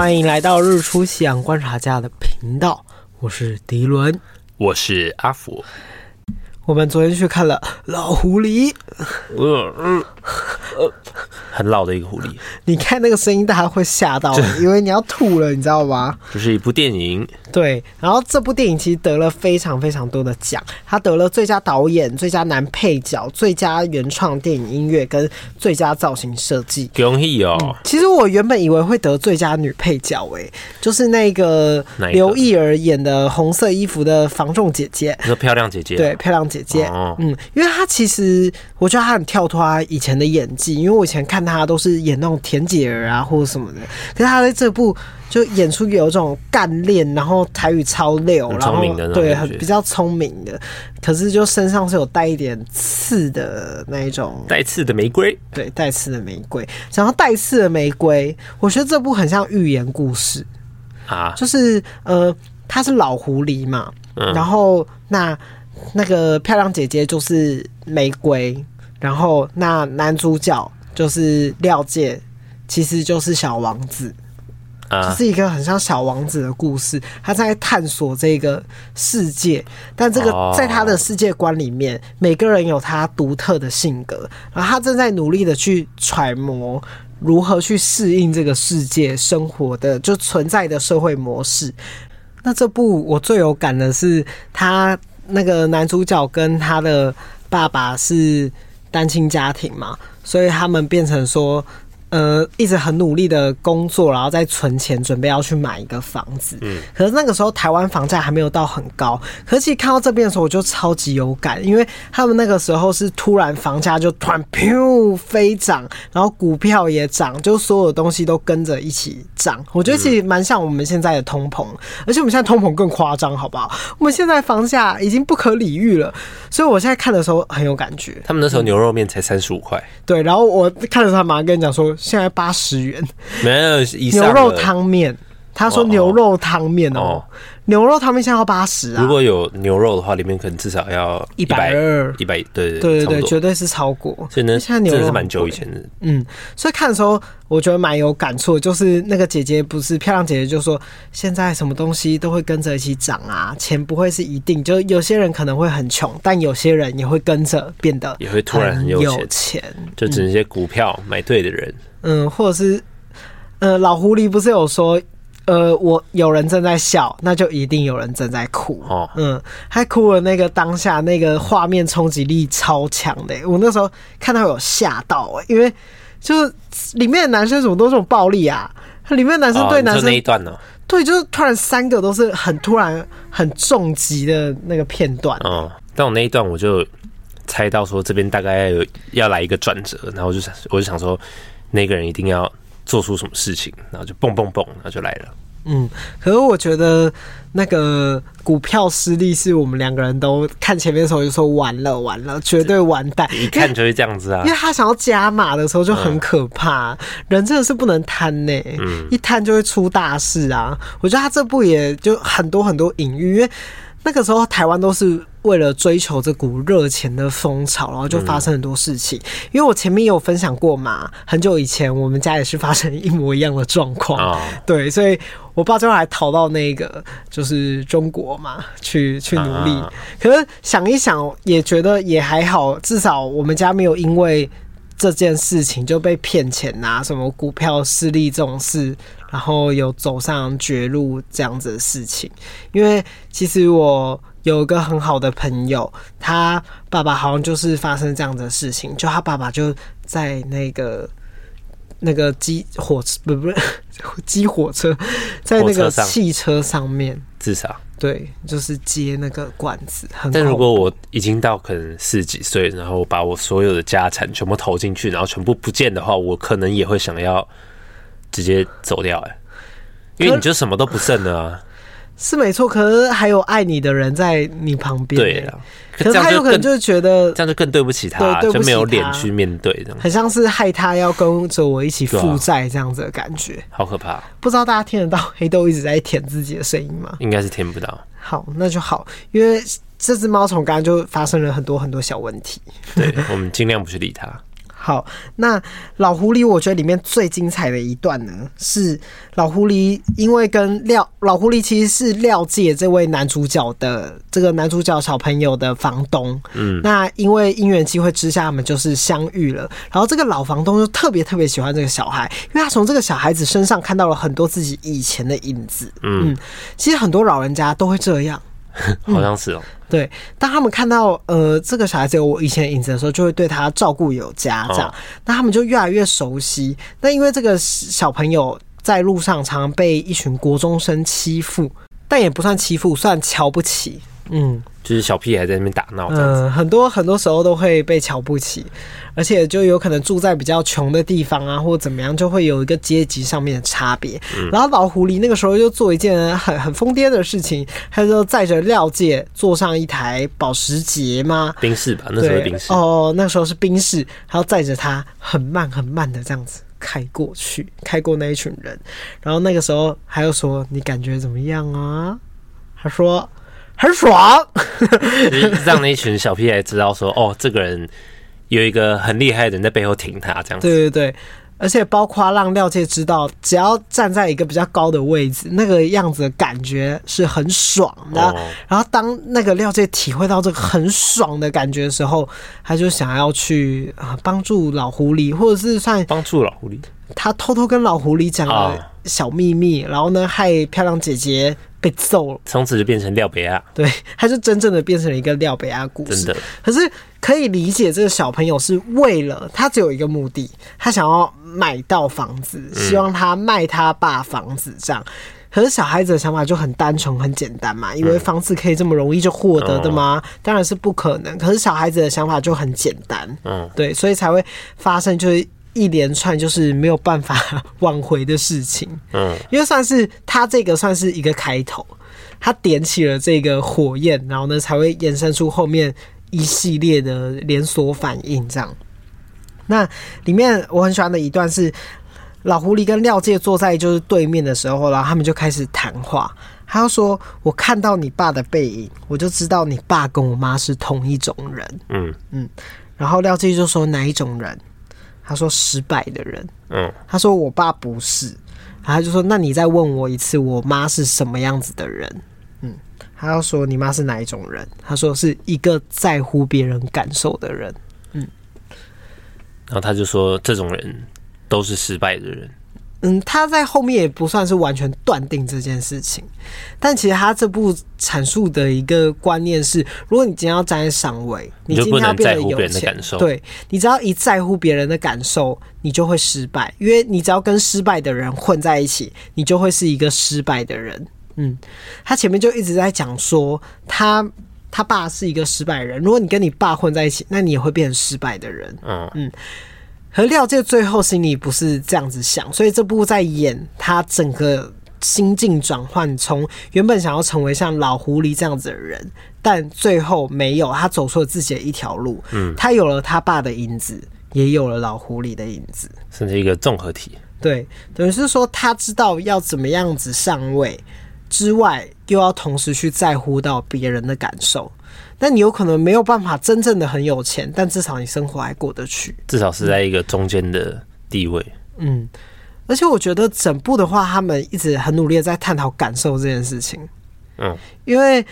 欢迎来到日出夕阳观察家的频道，我是迪伦，我是阿福。我们昨天去看了老狐狸，呃呃呃，很老的一个狐狸。你看那个声音，大家会吓到，以为你要吐了，你知道吗？这是一部电影。对，然后这部电影其实得了非常非常多的奖，他得了最佳导演、最佳男配角、最佳原创电影音乐跟最佳造型设计。恭喜哦、嗯！其实我原本以为会得最佳女配角，哎，就是那个刘意儿演的红色衣服的房仲姐姐，那漂亮姐姐，对，漂亮姐姐。哦、嗯，因为她其实我觉得她很跳脱她以前的演技，因为我以前看她都是演那种甜姐儿啊或者什么的，可是她在这部。就演出有一种干练，然后台语超溜，然后对，很比较聪明的，可是就身上是有带一点刺的那一种，带刺的玫瑰，对，带刺的玫瑰。想要带刺的玫瑰，我觉得这部很像寓言故事。啊，就是呃，他是老狐狸嘛，嗯、然后那那个漂亮姐姐就是玫瑰，然后那男主角就是廖介，其实就是小王子。这是一个很像小王子的故事，他在探索这个世界，但这个在他的世界观里面，每个人有他独特的性格，然后他正在努力的去揣摩如何去适应这个世界生活的就存在的社会模式。那这部我最有感的是，他那个男主角跟他的爸爸是单亲家庭嘛，所以他们变成说。呃，一直很努力的工作，然后再存钱，准备要去买一个房子。嗯，可是那个时候台湾房价还没有到很高。可是其实看到这边的时候，我就超级有感，因为他们那个时候是突然房价就突然噗飞涨，然后股票也涨，就所有东西都跟着一起涨。我觉得其实蛮像我们现在的通膨，而且我们现在通膨更夸张，好不好？我们现在房价已经不可理喻了，所以我现在看的时候很有感觉。他们那时候牛肉面才三十五块，对，然后我看着他马上跟你讲说。现在八十元，没有牛肉汤面。他说牛肉汤面哦，牛肉汤面现在要八十啊。如果有牛肉的话，里面可能至少要一百二，一百对对对对对，绝对是超过。所以呢，现在牛肉是蛮久以前的。嗯，所以看的时候我觉得蛮有感触，就是那个姐姐不是漂亮姐姐，就说现在什么东西都会跟着一起涨啊，钱不会是一定，就有些人可能会很穷，但有些人也会跟着变得也会突然很有钱，就只能些股票买对的人，嗯，或者是呃老狐狸不是有说。呃，我有人正在笑，那就一定有人正在哭。哦，嗯，还哭了。那个当下那个画面冲击力超强的，我那时候看到有吓到，因为就是里面的男生怎么都这种暴力啊？里面的男生对男生、哦、那一段呢？对，就是突然三个都是很突然很重击的那个片段。哦，但我那一段我就猜到说这边大概要有要来一个转折，然后我就想我就想说那个人一定要做出什么事情，然后就蹦蹦蹦，然后就来了。嗯，可是我觉得那个股票失利是我们两个人都看前面的时候就说完了完了，绝对完蛋，一看就是这样子啊。因为他想要加码的时候就很可怕，嗯、人真的是不能贪呢，嗯、一贪就会出大事啊。我觉得他这部也就很多很多隐喻，因为那个时候台湾都是。为了追求这股热钱的风潮，然后就发生很多事情。嗯、因为我前面也有分享过嘛，很久以前我们家也是发生一模一样的状况。哦、对，所以我爸最后还逃到那个就是中国嘛，去去努力。啊、可是想一想，也觉得也还好，至少我们家没有因为这件事情就被骗钱啊，什么股票失利这种事，然后有走上绝路这样子的事情。因为其实我。有一个很好的朋友，他爸爸好像就是发生这样的事情，就他爸爸就在那个那个机火车不不是机火车，在那个汽车上面自杀。对，就是接那个管子。但如果我已经到可能四十几岁，然后把我所有的家产全部投进去，然后全部不见的话，我可能也会想要直接走掉哎，因为你就什么都不剩了啊。是没错，可是还有爱你的人在你旁边。对啊，可是他有可能就是觉得这样就更对不起他，对，对不起他，就没有脸去面对这样，很像是害他要跟着我一起负债这样子的感觉，好可怕。不知道大家听得到黑豆一直在舔自己的声音吗？应该是听不到。好，那就好，因为这只猫从刚刚就发生了很多很多小问题。对，我们尽量不去理它。好，那老狐狸，我觉得里面最精彩的一段呢，是老狐狸因为跟廖老狐狸其实是廖介这位男主角的这个男主角小朋友的房东，嗯，那因为因缘机会之下，他们就是相遇了。然后这个老房东就特别特别喜欢这个小孩，因为他从这个小孩子身上看到了很多自己以前的影子。嗯，其实很多老人家都会这样。好像是哦、嗯。对，当他们看到呃这个小孩子有我以前的影子的时候，就会对他照顾有加，这样，哦、那他们就越来越熟悉。那因为这个小朋友在路上常常被一群国中生欺负，但也不算欺负，算瞧不起。嗯。就是小屁孩在那边打闹，嗯，很多很多时候都会被瞧不起，而且就有可能住在比较穷的地方啊，或者怎么样，就会有一个阶级上面的差别。嗯、然后老狐狸那个时候就做一件很很疯癫的事情，他就载着廖介坐上一台保时捷吗？宾士吧，那时候宾士哦，那时候是宾士，然后载着他很慢很慢的这样子开过去，开过那一群人，然后那个时候还有说你感觉怎么样啊？他说。很爽，让那一群小屁孩知道说，哦，这个人有一个很厉害的人在背后挺他，这样子。对对对，而且包括让廖介知道，只要站在一个比较高的位置，那个样子的感觉是很爽的。哦、然后当那个廖介体会到这个很爽的感觉的时候，他就想要去啊帮助老狐狸，或者是算帮助老狐狸。他偷偷跟老狐狸讲了小秘密，哦、然后呢，害漂亮姐姐。被揍了，从此就变成廖北亚。对，他就真正的变成了一个廖北亚故事。真的，可是可以理解，这个小朋友是为了他只有一个目的，他想要买到房子，希望他卖他爸房子这样。可是小孩子的想法就很单纯、很简单嘛，因为房子可以这么容易就获得的吗？当然是不可能。可是小孩子的想法就很简单，嗯，对，所以才会发生就是。一连串就是没有办法 挽回的事情，嗯，因为算是他这个算是一个开头，他点起了这个火焰，然后呢才会延伸出后面一系列的连锁反应。这样，那里面我很喜欢的一段是老狐狸跟廖介坐在就是对面的时候，然后他们就开始谈话。他就说：“我看到你爸的背影，我就知道你爸跟我妈是同一种人。”嗯嗯，然后廖介就说：“哪一种人？”他说失败的人，嗯，他说我爸不是，然后他就说那你再问我一次，我妈是什么样子的人？嗯，他要说你妈是哪一种人？他说是一个在乎别人感受的人，嗯，然后他就说这种人都是失败的人。嗯，他在后面也不算是完全断定这件事情，但其实他这部阐述的一个观念是：如果你今天要站在上位，你今天要变得有钱，对，你只要一在乎别人的感受，你就会失败，因为你只要跟失败的人混在一起，你就会是一个失败的人。嗯，他前面就一直在讲说，他他爸是一个失败人，如果你跟你爸混在一起，那你也会变成失败的人。嗯嗯。和廖介最后心里不是这样子想，所以这部在演他整个心境转换，从原本想要成为像老狐狸这样子的人，但最后没有，他走出了自己的一条路。嗯，他有了他爸的影子，也有了老狐狸的影子，甚至一个综合体。对，等于是说他知道要怎么样子上位之外，又要同时去在乎到别人的感受。但你有可能没有办法真正的很有钱，但至少你生活还过得去，至少是在一个中间的地位。嗯，而且我觉得整部的话，他们一直很努力的在探讨感受这件事情。嗯，因为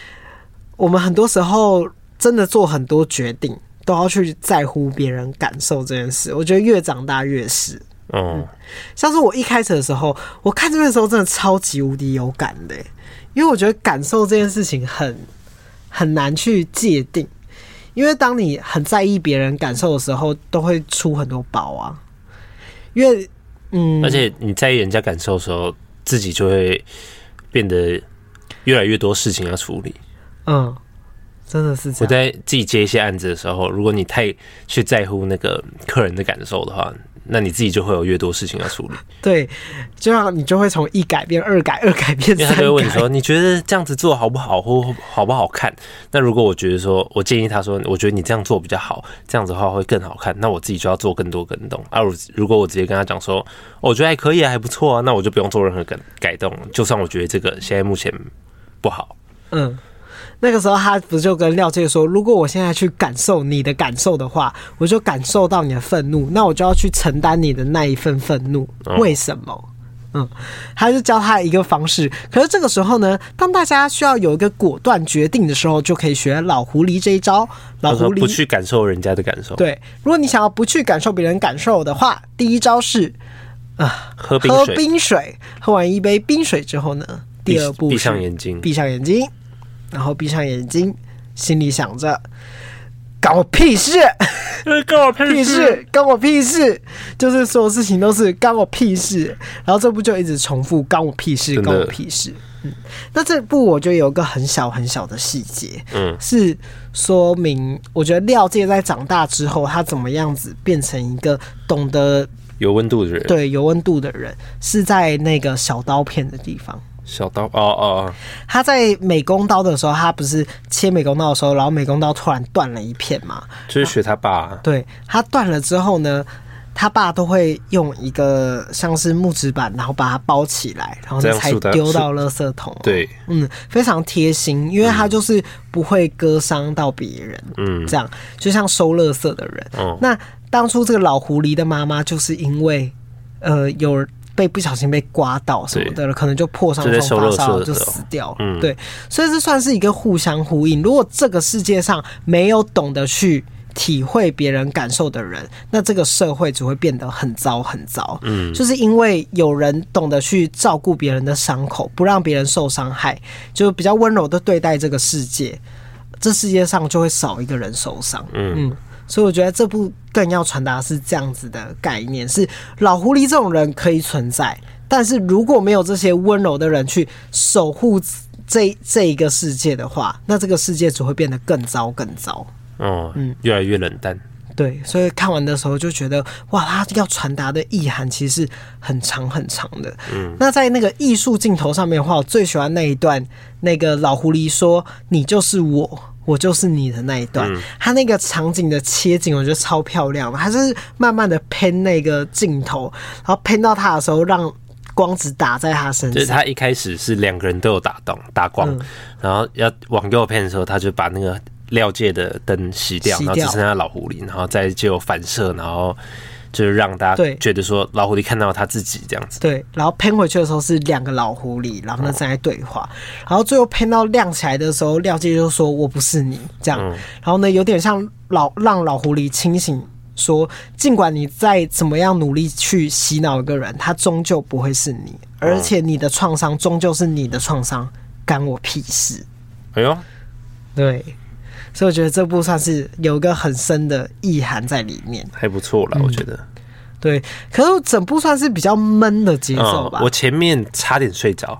我们很多时候真的做很多决定，都要去在乎别人感受这件事。我觉得越长大越是。嗯，像是我一开始的时候，我看这边的时候，真的超级无敌有感的，因为我觉得感受这件事情很。很难去界定，因为当你很在意别人感受的时候，都会出很多包啊。因为，嗯，而且你在意人家感受的时候，自己就会变得越来越多事情要处理。嗯，真的是这样。我在自己接一些案子的时候，如果你太去在乎那个客人的感受的话。那你自己就会有越多事情要处理。对，这样你就会从一改变二改，二改变三改。他就会问你说：“你觉得这样子做好不好，或好不好看？”那如果我觉得说，我建议他说：“我觉得你这样做比较好，这样子的话会更好看。”那我自己就要做更多更动。啊，如果我直接跟他讲说：“我觉得还可以啊，还不错啊。”那我就不用做任何改改动，就算我觉得这个现在目前不好。嗯。那个时候他不就跟廖介说，如果我现在去感受你的感受的话，我就感受到你的愤怒，那我就要去承担你的那一份愤怒。为什么？嗯，他就教他一个方式。可是这个时候呢，当大家需要有一个果断决定的时候，就可以学老狐狸这一招。老狐狸不去感受人家的感受。对，如果你想要不去感受别人感受的话，第一招是啊，喝冰水。喝冰水，喝完一杯冰水之后呢，第二步闭上眼睛，闭上眼睛，然后闭上眼睛，心里想着。搞我屁事！关我 屁事！干我屁事！就是所有事情都是干我屁事。然后这部就一直重复“干我屁事，干我屁事”。嗯，那这部我觉得有个很小很小的细节，嗯，是说明我觉得廖介在长大之后，他怎么样子变成一个懂得有温度的人。对，有温度的人是在那个小刀片的地方。小刀哦哦，他在美工刀的时候，他不是切美工刀的时候，然后美工刀突然断了一片嘛？就是学他爸啊。对，他断了之后呢，他爸都会用一个像是木质板，然后把它包起来，然后才丢到垃圾桶。对，嗯，非常贴心，因为他就是不会割伤到别人。嗯，这样就像收垃圾的人。嗯，那当初这个老狐狸的妈妈就是因为呃有。被不小心被刮到什么的了，可能就破伤风发烧就死掉了。嗯，对，所以这算是一个互相呼应。如果这个世界上没有懂得去体会别人感受的人，那这个社会只会变得很糟很糟。嗯，就是因为有人懂得去照顾别人的伤口，不让别人受伤害，就比较温柔的对待这个世界，这世界上就会少一个人受伤。嗯。嗯所以我觉得这部更要传达是这样子的概念：是老狐狸这种人可以存在，但是如果没有这些温柔的人去守护这这一个世界的话，那这个世界只会变得更糟更糟。哦，嗯，越来越冷淡。对，所以看完的时候就觉得，哇，他要传达的意涵其实很长很长的。嗯，那在那个艺术镜头上面的话，我最喜欢那一段，那个老狐狸说：“你就是我。”我就是你的那一段，嗯、他那个场景的切景，我觉得超漂亮的。他是慢慢的喷那个镜头，然后喷到他的时候，让光子打在他身上。就是他一开始是两个人都有打动打光，嗯、然后要往右喷的时候，他就把那个料界的灯熄掉，然后只剩下老狐狸，然后再就反射，然后。就是让大家觉得说老狐狸看到他自己这样子，对。然后喷回去的时候是两个老狐狸，然后呢正在对话。然后最后喷到亮起来的时候，廖介就说：“我不是你。”这样。然后呢，有点像老让老狐狸清醒，说：“尽管你再怎么样努力去洗脑一个人，他终究不会是你，而且你的创伤终究是你的创伤，干我屁事。”哎呦，对。所以我觉得这部算是有一个很深的意涵在里面，还不错啦，我觉得。对，可是整部算是比较闷的节奏吧。我前面差点睡着，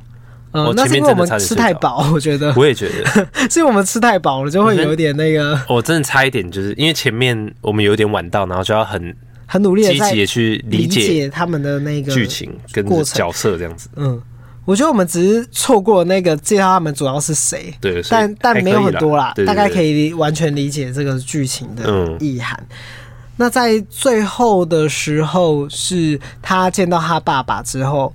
嗯，那是因为我们吃太饱，我觉得。我也觉得，是因为我们吃太饱了，就会有点那个。我真的差一点，就是因为前面我们有点晚到，然后就要很很努力积极的去理解他们的那个剧情跟角色这样子，嗯。我觉得我们只是错过那个介绍他们主要是谁，对，但但没有很多啦，大概可以完全理解这个剧情的意涵。嗯、那在最后的时候，是他见到他爸爸之后，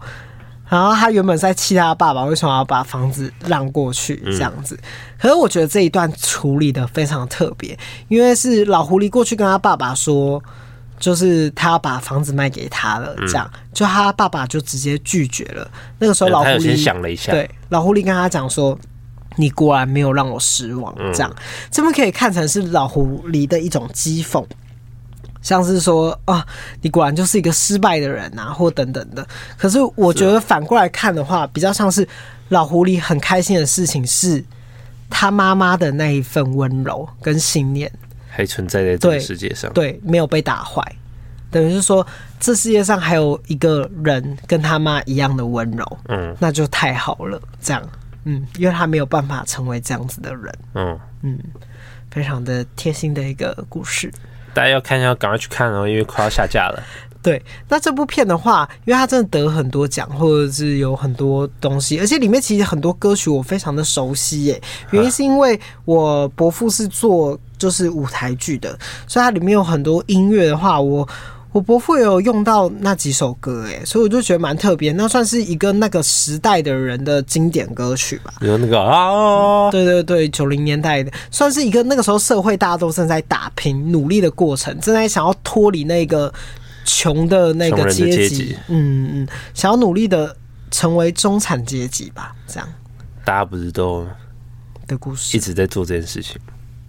然后他原本在气他爸爸为什么要把房子让过去这样子，嗯、可是我觉得这一段处理的非常特别，因为是老狐狸过去跟他爸爸说。就是他要把房子卖给他了，这样，就他爸爸就直接拒绝了。那个时候老狐狸先想了一下，对，老狐狸跟他讲说：“你果然没有让我失望。”这样，这边可以看成是老狐狸的一种讥讽，像是说啊，你果然就是一个失败的人啊，或等等的。可是我觉得反过来看的话，比较像是老狐狸很开心的事情是他妈妈的那一份温柔跟信念。还存在在这个世界上，对，对，没有被打坏，等于是说，这世界上还有一个人跟他妈一样的温柔，嗯，那就太好了，这样，嗯，因为他没有办法成为这样子的人，嗯。嗯，非常的贴心的一个故事，大家要看要赶快去看哦，因为快要下架了。对，那这部片的话，因为它真的得很多奖，或者是有很多东西，而且里面其实很多歌曲我非常的熟悉耶。原因是因为我伯父是做就是舞台剧的，所以它里面有很多音乐的话，我我伯父也有用到那几首歌，哎，所以我就觉得蛮特别。那算是一个那个时代的人的经典歌曲吧。有那个啊，对对对，九零年代的，算是一个那个时候社会大家都正在打拼、努力的过程，正在想要脱离那个穷的那个阶级，嗯嗯，想要努力的成为中产阶级吧，这样。大家不是都的故事一直在做这件事情，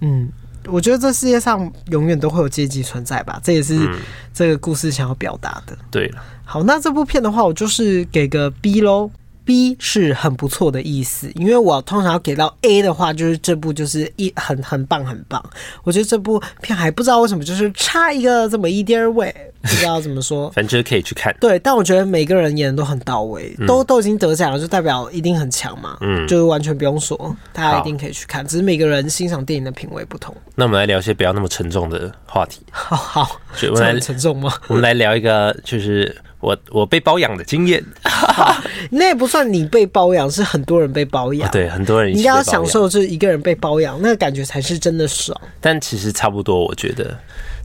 嗯。我觉得这世界上永远都会有阶级存在吧，这也是这个故事想要表达的。嗯、对了，好，那这部片的话，我就是给个 B 喽。B 是很不错的意思，因为我通常要给到 A 的话，就是这部就是一很很棒很棒。我觉得这部片还不知道为什么就是差一个这么一点位，不知道怎么说，反正就是可以去看。对，但我觉得每个人演的都很到位，嗯、都都已经得奖了，就代表一定很强嘛。嗯，就是完全不用说，大家一定可以去看。只是每个人欣赏电影的品味不同。那我们来聊一些不要那么沉重的话题。好好，就我们来很沉重吗？我们来聊一个就是。我我被包养的经验，那也不算你被包养，是很多人被包养。对，很多人你应该要享受，就是一个人被包养，那个感觉才是真的爽。但其实差不多，我觉得。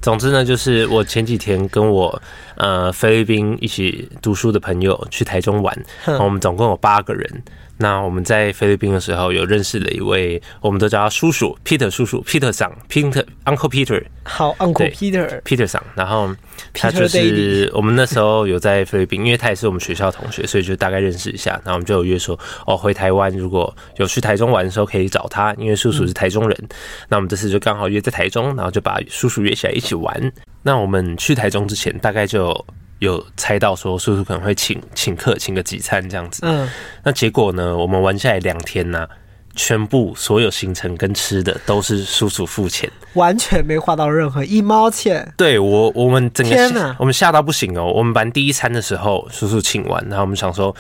总之呢，就是我前几天跟我呃菲律宾一起读书的朋友去台中玩，我们总共有八个人。那我们在菲律宾的时候，有认识了一位，我们都叫他叔叔，Peter 叔叔，Peter 桑，Peter Uncle Peter，好，Uncle Peter，Peter 桑。然后他就是我们那时候有在菲律宾，因为他也是我们学校同学，所以就大概认识一下。然后我们就有约说，哦，回台湾如果有去台中玩的时候可以找他，因为叔叔是台中人。嗯、那我们这次就刚好约在台中，然后就把叔叔约起来一起玩。那我们去台中之前，大概就。有猜到说叔叔可能会请请客，请个几餐这样子。嗯，那结果呢？我们玩下来两天呢、啊，全部所有行程跟吃的都是叔叔付钱，完全没花到任何一毛钱。对我，我们整个天哪，我们吓到不行哦。我们玩第一餐的时候，叔叔请完，然后我们想说，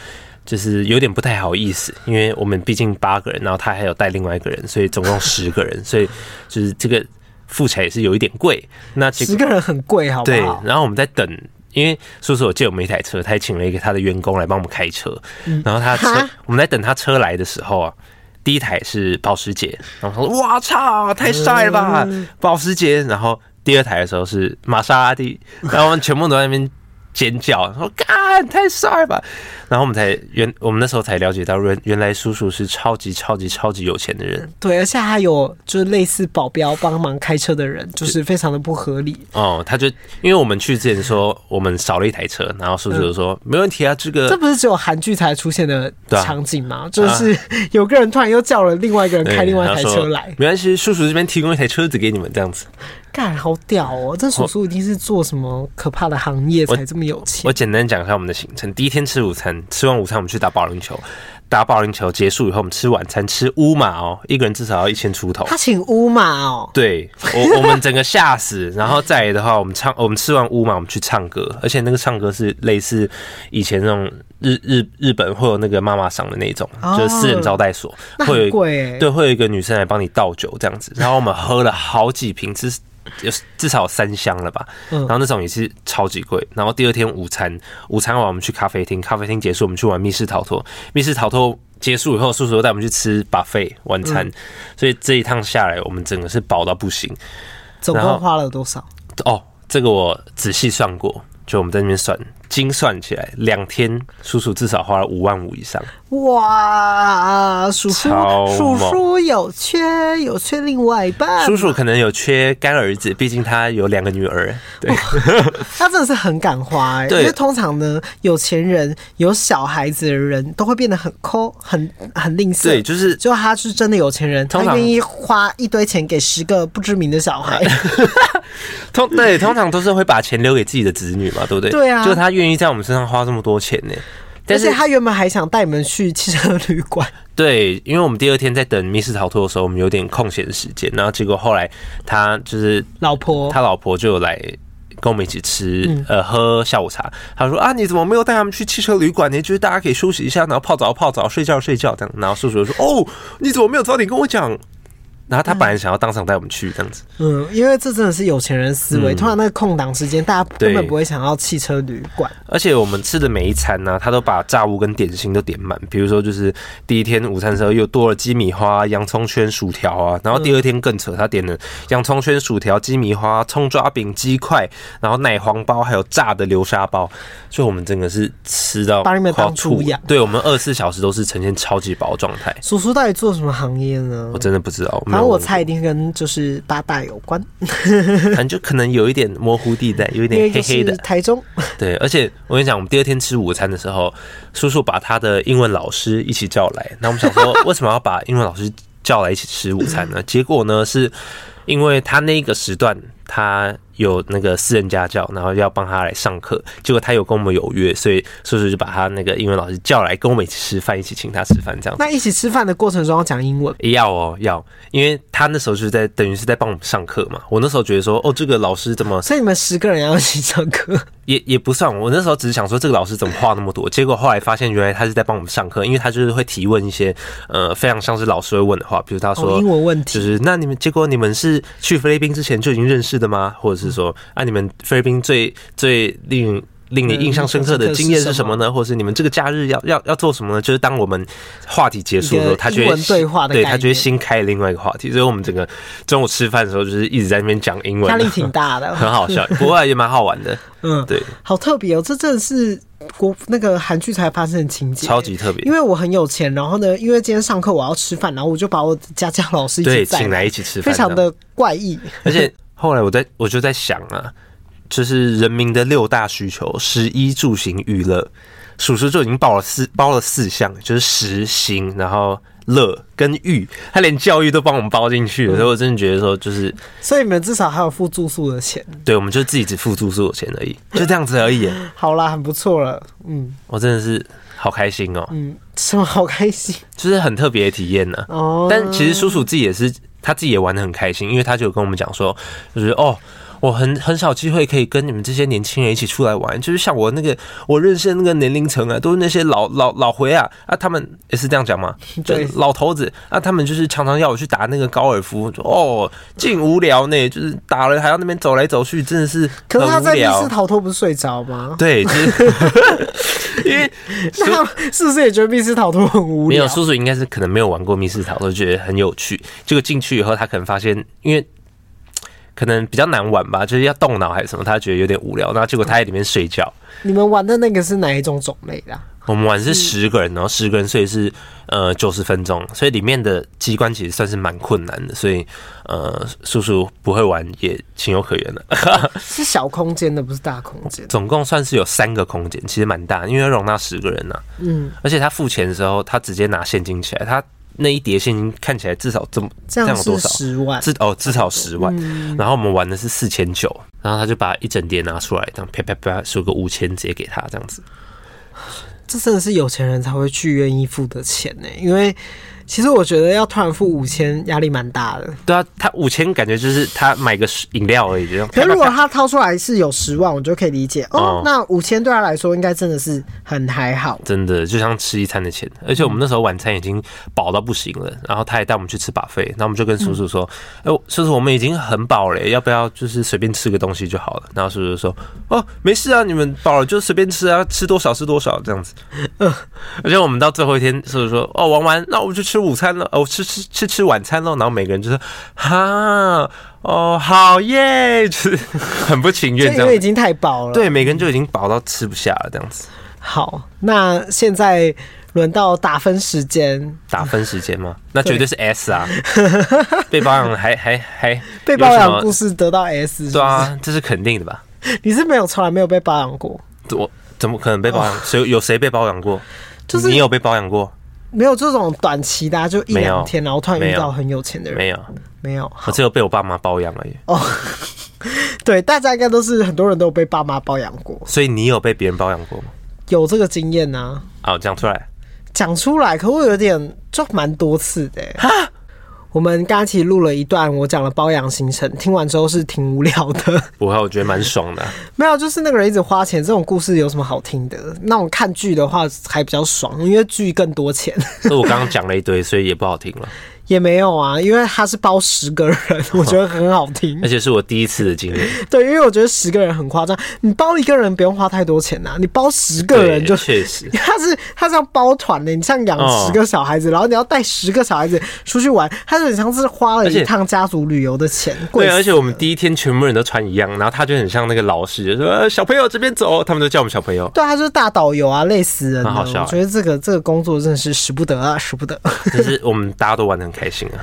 就是有点不太好意思，因为我们毕竟八个人，然后他还有带另外一个人，所以总共十个人，所以就是这个付起来也是有一点贵。那十个人很贵，好不好？对，然后我们在等。因为叔叔我借我们一台车，他还请了一个他的员工来帮我们开车。然后他车，我们在等他车来的时候啊，第一台是保时捷，然后他说：“哇操，太帅了吧，保时捷！”然后第二台的时候是玛莎拉蒂，然后我们全部都在那边尖叫，说：“干，太帅了吧！”然后我们才原我们那时候才了解到，原原来叔叔是超级超级超级有钱的人。对，而且他有就是类似保镖帮忙开车的人，就是非常的不合理。哦，他就因为我们去之前说我们少了一台车，然后叔叔就说、嗯、没问题啊，这个这不是只有韩剧才出现的场景吗？啊、就是有个人突然又叫了另外一个人开另外一台车来，没关系，叔叔这边提供一台车子给你们，这样子。干，好屌哦！这叔叔一定是做什么可怕的行业才这么有钱？我，我简单讲一下我们的行程：第一天吃午餐。吃完午餐，我们去打保龄球。打保龄球结束以后，我们吃晚餐，吃乌马哦，一个人至少要一千出头。他请乌马哦，对我我们整个吓死。然后再来的话，我们唱，我们吃完乌马，我们去唱歌，而且那个唱歌是类似以前那种日日日本会有那个妈妈桑的那种，哦、就是私人招待所，会有对，会有一个女生来帮你倒酒这样子。然后我们喝了好几瓶，是。有至少有三箱了吧，然后那种也是超级贵。然后第二天午餐，午餐完我们去咖啡厅，咖啡厅结束我们去玩密室逃脱，密室逃脱结束以后，叔叔又带我们去吃 buffet 晚餐。所以这一趟下来，我们整个是饱到不行。总共花了多少？哦，这个我仔细算过，就我们在那边算。精算起来，两天叔叔至少花了五万五以上。哇，叔叔叔叔有缺有缺另外一半，叔叔可能有缺干儿子，毕竟他有两个女儿。对，他真的是很敢花哎。对，因为通常呢，有钱人有小孩子的人都会变得很抠，很很吝啬。对，就是就他是真的有钱人，他愿意花一堆钱给十个不知名的小孩。通对，通常都是会把钱留给自己的子女嘛，对不对？对啊，就他。愿意在我们身上花这么多钱呢？但是他原本还想带你们去汽车旅馆。对，因为我们第二天在等密室逃脱的时候，我们有点空闲时间，然后结果后来他就是老婆，他老婆就来跟我们一起吃、嗯、呃喝下午茶。他说啊，你怎么没有带他们去汽车旅馆呢？就是大家可以休息一下，然后泡澡泡澡，睡觉睡觉这样。然后叔叔就说哦，你怎么没有早点跟我讲？然后他本来想要当场带我们去这样子。嗯，因为这真的是有钱人思维。突然那个空档时间，大家根本不会想要汽车旅馆。而且我们吃的每一餐呢、啊，他都把炸物跟点心都点满。比如说，就是第一天午餐的时候又多了鸡米花、洋葱圈、薯条啊。然后第二天更扯，他点了洋葱圈、薯条、鸡米花、葱抓饼、鸡块，然后奶黄包，还有炸的流沙包。所以我们真的是吃到把你们当猪养。对，我们二十四小时都是呈现超级饱状态。叔叔到底做什么行业呢？我真的不知道。反正我猜一定跟就是八大有关，反正就可能有一点模糊地带，有一点黑黑的。台中。对，而且我跟你讲，我们第二天吃午餐的时候，叔叔把他的英文老师一起叫来。那我们想说，为什么要把英文老师叫来一起吃午餐呢？结果呢，是因为他那个时段他。有那个私人家教，然后要帮他来上课，结果他有跟我们有约，所以叔叔就把他那个英文老师叫来跟我们一起吃饭，一起请他吃饭这样。那一起吃饭的过程中要讲英文？要哦，要，因为他那时候就是在等于是在帮我们上课嘛。我那时候觉得说，哦，这个老师怎么？所以你们十个人要一起上课？也也不算，我那时候只是想说，这个老师怎么话那么多？结果后来发现，原来他是在帮我们上课，因为他就是会提问一些呃非常像是老师会问的话，比如他说、哦、英文问题，就是那你们结果你们是去菲律宾之前就已经认识的吗？或者是说啊你们。菲律宾最最令令你印象深刻的经验是什么呢？或者是你们这个假日要要要做什么呢？就是当我们话题结束的时候，他觉得对话。对他觉得新开另外一个话题，所以我们整个中午吃饭的时候就是一直在那边讲英文，压力挺大的，很好笑，不过也蛮好玩的。嗯，对，好特别哦，这真的是国那个韩剧才发生的情节，超级特别。因为我很有钱，然后呢，因为今天上课我要吃饭，然后我就把我家教老师一起请来一起吃饭，非常的怪异。而且后来我在我就在想啊。就是人民的六大需求：食衣住行娱乐。叔叔就已经包了四包了四项，就是食行，然后乐跟育，他连教育都帮我们包进去了。所以我真的觉得说，就是，所以你们至少还有付住宿的钱。对，我们就自己只付住宿的钱而已，就这样子而已。好啦，很不错了。嗯，我真的是好开心哦、喔。嗯，什么好开心？就是很特别的体验呢。哦，但其实叔叔自己也是，他自己也玩的很开心，因为他就跟我们讲说，就是哦。我很很少机会可以跟你们这些年轻人一起出来玩，就是像我那个我认识的那个年龄层啊，都是那些老老老回啊啊，他们也是这样讲吗？对，老头子啊，他们就是常常要我去打那个高尔夫，哦，劲无聊呢，就是打了还要那边走来走去，真的是。可是他在密室逃脱不是睡着吗？对，就是 因为那是不是也觉得密室逃脱很无聊？没有，叔叔应该是可能没有玩过密室逃脱，觉得很有趣。结果进去以后，他可能发现，因为。可能比较难玩吧，就是要动脑还是什么，他觉得有点无聊，那结果他在里面睡觉。你们玩的那个是哪一种种类的？我们玩是十个人，然后十个人，所以是呃九十分钟，所以里面的机关其实算是蛮困难的，所以呃叔叔不会玩也情有可原的。是小空间的，不是大空间。总共算是有三个空间，其实蛮大，因为要容纳十个人呢、啊。嗯，而且他付钱的时候，他直接拿现金起来，他。那一叠现金看起来至少这么这样有多少？十万，至哦至少十万。然后我们玩的是四千九，然后他就把一整叠拿出来，这样啪啪啪数个五千直接给他这样子。这真的是有钱人才会去愿意付的钱呢，因为。其实我觉得要突然付五千，压力蛮大的。对啊，他五千感觉就是他买个饮料而已。可是如果他掏出来是有十万，我就可以理解哦。哦，那五千对他来说应该真的是很还好。真的就像吃一餐的钱，而且我们那时候晚餐已经饱到不行了，然后他也带我们去吃 buffet，那我们就跟叔叔说：“哎、嗯，叔叔，我们已经很饱了，要不要就是随便吃个东西就好了？” 然后叔叔说：“哦，没事啊，你们饱了就随便吃啊，吃多少吃多少这样子。”嗯，而且我们到最后一天，叔叔说：“哦，玩完那我们就吃。”午餐了哦，吃吃吃吃晚餐了，然后每个人就是哈哦好耶，就是 很不情愿，这样因为已经太饱了。对，每个人就已经饱到吃不下了这样子。好，那现在轮到打分时间，打分时间吗？那绝对是 S 啊！被包养还还还被包养故事得到 S，是是对啊，这是肯定的吧？你是没有从来没有被包养过？我怎么可能被包养？谁、哦、有谁被包养过？就是你有被包养过？没有这种短期的，就一两天，然后突然遇到很有钱的人。没有，没有，我只有被我爸妈包养而已。哦，对，大家应该都是很多人都有被爸妈包养过。所以你有被别人包养过吗？有这个经验啊？好，讲出来。讲出来，可我有点就蛮多次的。哈。我们刚刚其实录了一段，我讲了包养行程，听完之后是挺无聊的。不会，我觉得蛮爽的。没有，就是那个人一直花钱，这种故事有什么好听的？那种看剧的话还比较爽，因为剧更多钱。所以我刚刚讲了一堆，所以也不好听了。也没有啊，因为他是包十个人，我觉得很好听，而且是我第一次的经验。对，因为我觉得十个人很夸张，你包一个人不用花太多钱呐、啊，你包十个人就确实，他是他是要包团的，你像养十个小孩子，哦、然后你要带十个小孩子出去玩，他就很像是花了一趟家族旅游的钱。对，而且我们第一天全部人都穿一样，然后他就很像那个老师，就说小朋友这边走，他们都叫我们小朋友。对，他就是大导游啊，累死人好笑，我觉得这个这个工作真的是使不得啊，使不得。可是我们大家都玩得很开心啊。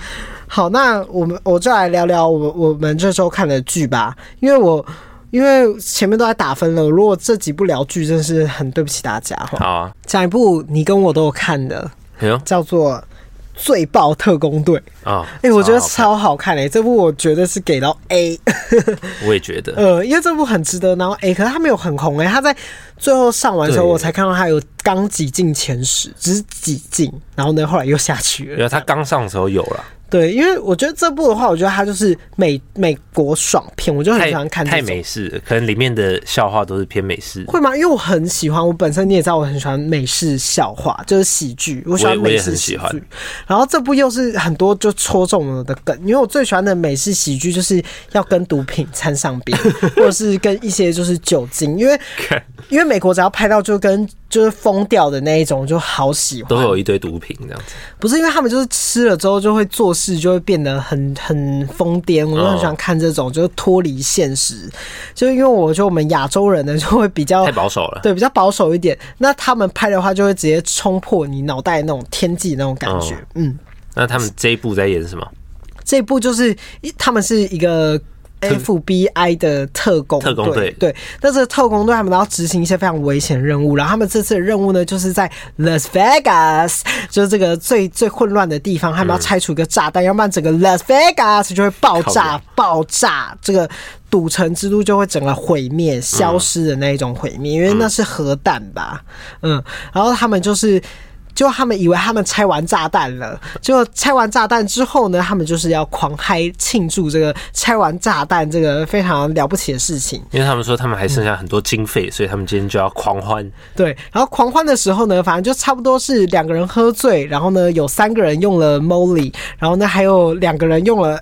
好，那我们我就来聊聊我们我们这周看的剧吧，因为我因为前面都在打分了，如果这几部聊剧，真是很对不起大家哈。好啊，讲一部你跟我都有看的，叫做《最爆特工队》啊，哎，我觉得超好看。诶、欸，这部我觉得是给到 A，我也觉得，呃，因为这部很值得，然后 A，可是它没有很红哎、欸，他在最后上完的时候，我才看到他有刚挤进前十，只是挤进，然后呢，后来又下去了。因为他刚上的时候有了。对，因为我觉得这部的话，我觉得它就是美美国爽片，我就很喜欢看。太美式，可能里面的笑话都是偏美式。会吗？因为我很喜欢，我本身你也知道，我很喜欢美式笑话，就是喜剧。我喜欢美式喜剧。然后这部又是很多就戳中了的梗，因为我最喜欢的美式喜剧就是要跟毒品掺上边，或者是跟一些就是酒精，因为因为美国只要拍到就跟。就是疯掉的那一种，就好喜欢。都有一堆毒品这样子，不是因为他们就是吃了之后就会做事，就会变得很很疯癫。我就很喜欢看这种，就是脱离现实。就因为我觉得我们亚洲人呢，就会比较太保守了，对，比较保守一点。那他们拍的话，就会直接冲破你脑袋那种天际那种感觉。嗯，那他们这一部在演什么？这一部就是他们是一个。FBI 的特工队，特工队对，那这个特工队他们都要执行一些非常危险的任务，然后他们这次的任务呢，就是在 Las Vegas，就是这个最最混乱的地方，他们要拆除一个炸弹，要不然整个 Las Vegas 就会爆炸，爆炸，这个赌城之都就会整个毁灭、消失的那一种毁灭，因为那是核弹吧，嗯，然后他们就是。就他们以为他们拆完炸弹了，就拆完炸弹之后呢，他们就是要狂嗨庆祝这个拆完炸弹这个非常了不起的事情。因为他们说他们还剩下很多经费，所以他们今天就要狂欢。对，然后狂欢的时候呢，反正就差不多是两个人喝醉，然后呢有三个人用了 Molly，然后呢还有两个人用了。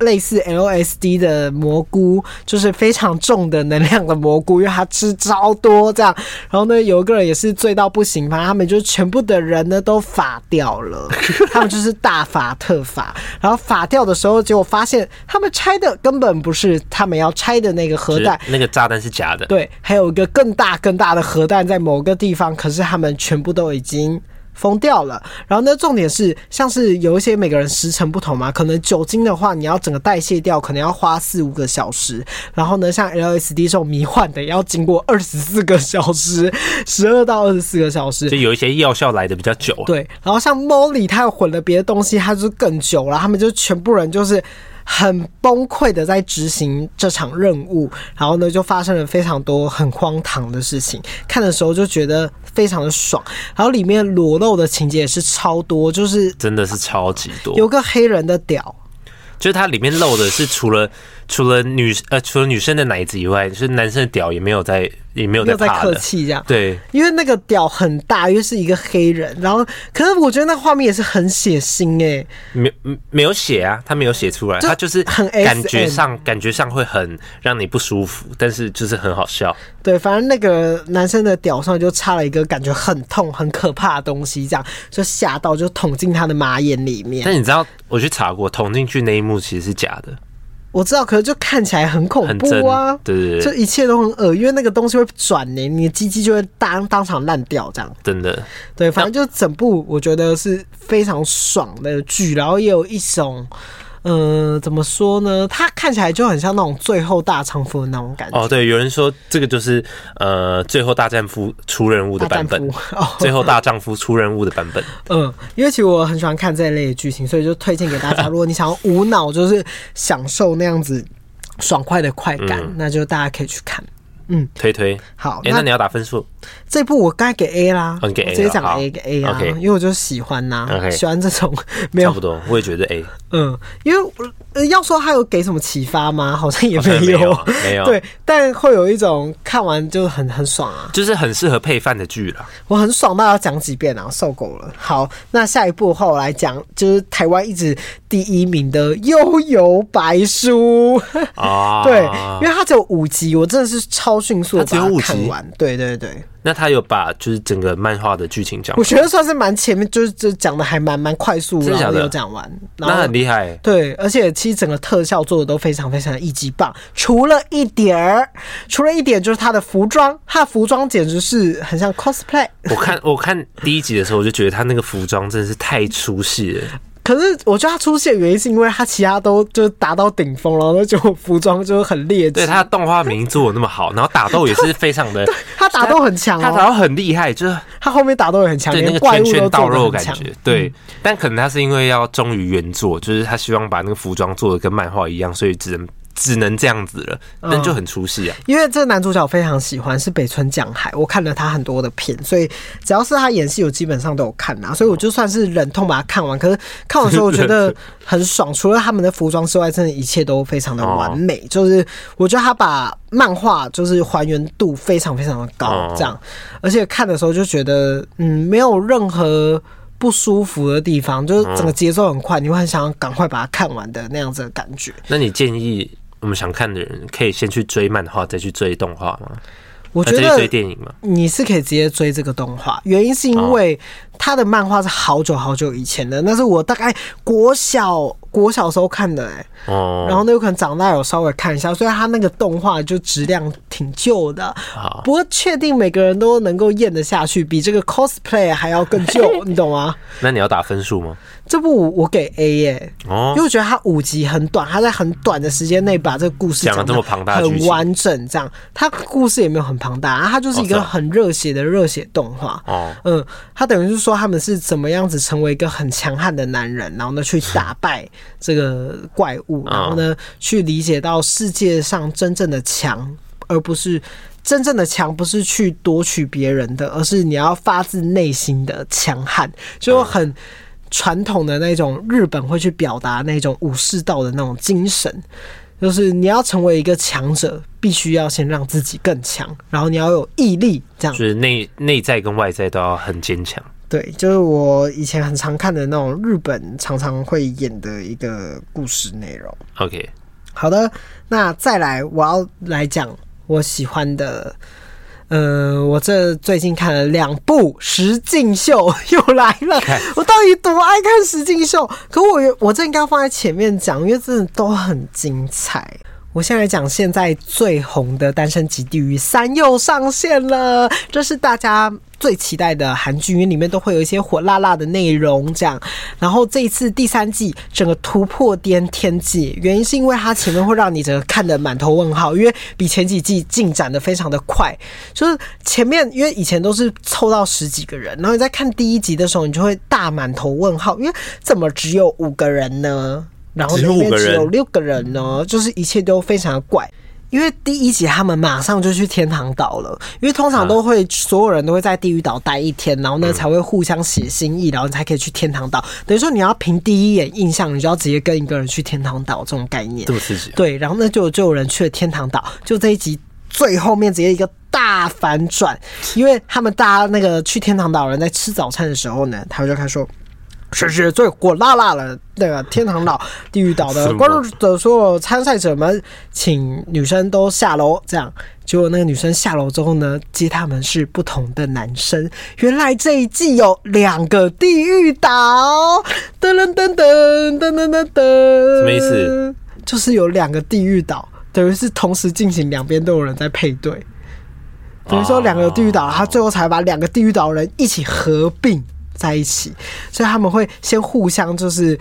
类似 LSD 的蘑菇，就是非常重的能量的蘑菇，因为他吃超多这样。然后呢，有一个人也是醉到不行，反正他们就全部的人呢都发掉了，他们就是大发特发。然后发掉的时候，结果发现他们拆的根本不是他们要拆的那个核弹，那个炸弹是假的。对，还有一个更大更大的核弹在某个地方，可是他们全部都已经。疯掉了，然后呢，重点是像是有一些每个人时辰不同嘛，可能酒精的话，你要整个代谢掉，可能要花四五个小时。然后呢，像 LSD 这种迷幻的，要经过二十四个小时，十二到二十四个小时。就有一些药效来的比较久。对，然后像 Molly，他又混了别的东西，他就更久了。他们就全部人就是。很崩溃的在执行这场任务，然后呢，就发生了非常多很荒唐的事情。看的时候就觉得非常的爽，然后里面裸露的情节也是超多，就是真的是超级多。有个黑人的屌，就是它里面露的是除了除了女呃除了女生的奶子以外，就是男生的屌也没有在。也没有在客气这样，对，因为那个屌很大，因为是一个黑人，然后可是我觉得那画面也是很血腥哎，没没有写啊，他没有写出来，他就是很感觉上感觉上会很让你不舒服，但是就是很好笑。对，反正那个男生的屌上就插了一个感觉很痛、很可怕的东西，这样就吓到就捅进他的马眼里面。但你知道，我去查过，捅进去那一幕其实是假的。我知道，可是就看起来很恐怖啊！对对对，就一切都很恶，因为那个东西会转呢，你的鸡鸡就会当当场烂掉，这样。真的，对，反正就整部我觉得是非常爽的剧，然后也有一种。嗯、呃，怎么说呢？他看起来就很像那种最后大丈夫的那种感觉。哦，对，有人说这个就是呃，最后大丈夫出任务的版本。哦，最后大丈夫出任务的版本。嗯，因为其实我很喜欢看这一类的剧情，所以就推荐给大家。如果你想要无脑就是享受那样子爽快的快感，嗯、那就大家可以去看。嗯，推推好。哎、欸，那你要打分数？这部我该给 A 啦，哦、你给 A 直接讲 A 给 A 啊.因为我就喜欢呐.喜欢这种没有。差不多，我也觉得 A。嗯，因为呃，要说他有给什么启发吗？好像也没有，没有，没有。对，但会有一种看完就很很爽啊，就是很适合配饭的剧了。我很爽到要讲几遍啊，受够了。好，那下一部后来讲，就是台湾一直第一名的《悠游白书》啊，对，因为它只有五集，我真的是超迅速的把它看完。对对对。那他有把就是整个漫画的剧情讲完，我觉得算是蛮前面，就是就讲的还蛮蛮快速，然后有讲完，那很厉害。对，而且其实整个特效做的都非常非常的一级棒，除了一点儿，除了一点就是他的服装，他的服装简直是很像 cosplay。我看我看第一集的时候，我就觉得他那个服装真的是太出戏了。可是我觉得他出现原因是因为他其他都就达到顶峰，然后就服装就很劣质。对，他的动画名做的那么好，然后打斗也是非常的，他打斗很强，他打斗很厉害，就是他后面打斗也很强，对那个拳拳到肉的感觉。对，但可能他是因为要忠于原作，就是他希望把那个服装做的跟漫画一样，所以只能。只能这样子了，但就很出戏啊、嗯！因为这个男主角非常喜欢，是北村匠海，我看了他很多的片，所以只要是他演戏，我基本上都有看啊。所以我就算是忍痛把它看完。可是看完之后，我觉得很爽。除了他们的服装之外，真的一切都非常的完美。哦、就是我觉得他把漫画就是还原度非常非常的高，这样，哦、而且看的时候就觉得嗯，没有任何不舒服的地方，就是整个节奏很快，你会很想要赶快把它看完的那样子的感觉。那你建议？我们想看的人可以先去追漫画，再去追动画吗？我觉得追电影嘛，你是可以直接追这个动画。原因是因为他的漫画是好久好久以前的，那是我大概国小。国小时候看的哎、欸，哦，然后呢，有可能长大有稍微看一下，所以他那个动画就质量挺旧的。不过确定每个人都能够咽得下去，比这个 cosplay 还要更旧，你懂吗？那你要打分数吗？这部我给 A 耶、欸，哦，因为我觉得它五集很短，它在很短的时间内把这个故事讲得这么庞大，很完整。这样，它故事也没有很庞大，它就是一个很热血的热血动画。哦，嗯，它等于是说他们是怎么样子成为一个很强悍的男人，然后呢去打败。这个怪物，然后呢，去理解到世界上真正的强，而不是真正的强，不是去夺取别人的，而是你要发自内心的强悍，就很传统的那种日本会去表达那种武士道的那种精神，就是你要成为一个强者，必须要先让自己更强，然后你要有毅力，这样就是内内在跟外在都要很坚强。对，就是我以前很常看的那种日本常常会演的一个故事内容。OK，好的，那再来我要来讲我喜欢的，呃，我这最近看了两部石进秀又来了。我到底多爱看石进秀？可我我这应该放在前面讲，因为真的都很精彩。我先来讲现在最红的《单身即地狱》三又上线了，这是大家最期待的韩剧，因为里面都会有一些火辣辣的内容，这样。然后这一次第三季整个突破颠天际，原因是因为它前面会让你整个看得满头问号，因为比前几季进展得非常的快。就是前面因为以前都是凑到十几个人，然后你在看第一集的时候，你就会大满头问号，因为怎么只有五个人呢？然后里面只有六个人呢，就是一切都非常的怪。因为第一集他们马上就去天堂岛了，因为通常都会所有人都会在地狱岛待一天，然后呢才会互相写心意，然后才可以去天堂岛。等于说你要凭第一眼印象，你就要直接跟一个人去天堂岛这种概念。这么刺激？对，然后呢就就有人去了天堂岛，就这一集最后面直接一个大反转，因为他们大家那个去天堂岛的人在吃早餐的时候呢，他们就开始说。是是最火辣辣的那个天堂岛、地狱岛的观众的所有参赛者们，请女生都下楼。这样，结果那个女生下楼之后呢，接他们是不同的男生。原来这一季有两个地狱岛，噔噔噔噔噔噔噔噔，什么意思？就是有两个地狱岛，等于是同时进行，两边都有人在配对。等于说两个地狱岛，他最后才把两个地狱岛人一起合并。在一起，所以他们会先互相就是，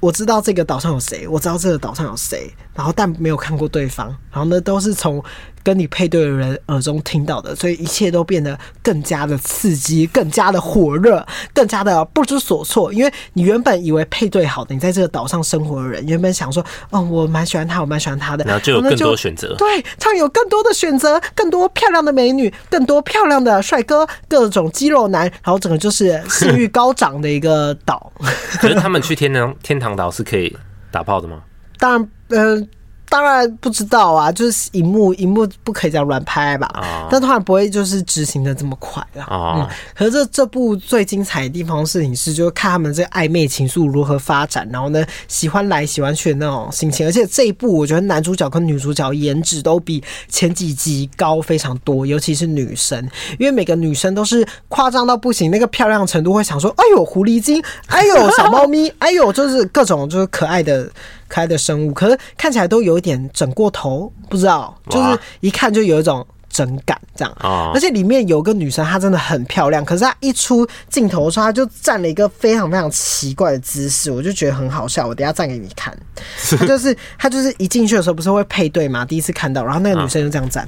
我知道这个岛上有谁，我知道这个岛上有谁，然后但没有看过对方，然后呢都是从跟你配对的人耳中听到的，所以一切都变得更加的刺激，更加的火热，更加的不知所措。因为你原本以为配对好的，你在这个岛上生活的人，原本想说，哦，我蛮喜欢他，我蛮喜欢他的，然后就有更多选择。对，他有更多的选择，更多漂亮的美女，更多漂亮的帅哥，各种肌肉男，然后整个就是性欲高涨的一个岛。可是他们去天堂天堂岛是可以打炮的吗？当然，嗯、呃。当然不知道啊，就是荧幕荧幕不可以这样乱拍吧？Oh. 但当然不会就是执行的这么快啦。Oh. 嗯，可是这这部最精彩的地方事情是，就是看他们这暧昧情愫如何发展，然后呢，喜欢来喜欢去的那种心情。而且这一部我觉得男主角跟女主角颜值都比前几集高非常多，尤其是女生，因为每个女生都是夸张到不行，那个漂亮程度会想说：“哎呦，狐狸精！哎呦，小猫咪！哎呦，就是各种就是可爱的。”可爱的生物，可是看起来都有一点整过头，不知道，就是一看就有一种整感这样。而且里面有个女生，她真的很漂亮，可是她一出镜头的时候，她就站了一个非常非常奇怪的姿势，我就觉得很好笑。我等下站给你看。她就是她就是一进去的时候不是会配对嘛？第一次看到，然后那个女生就这样站，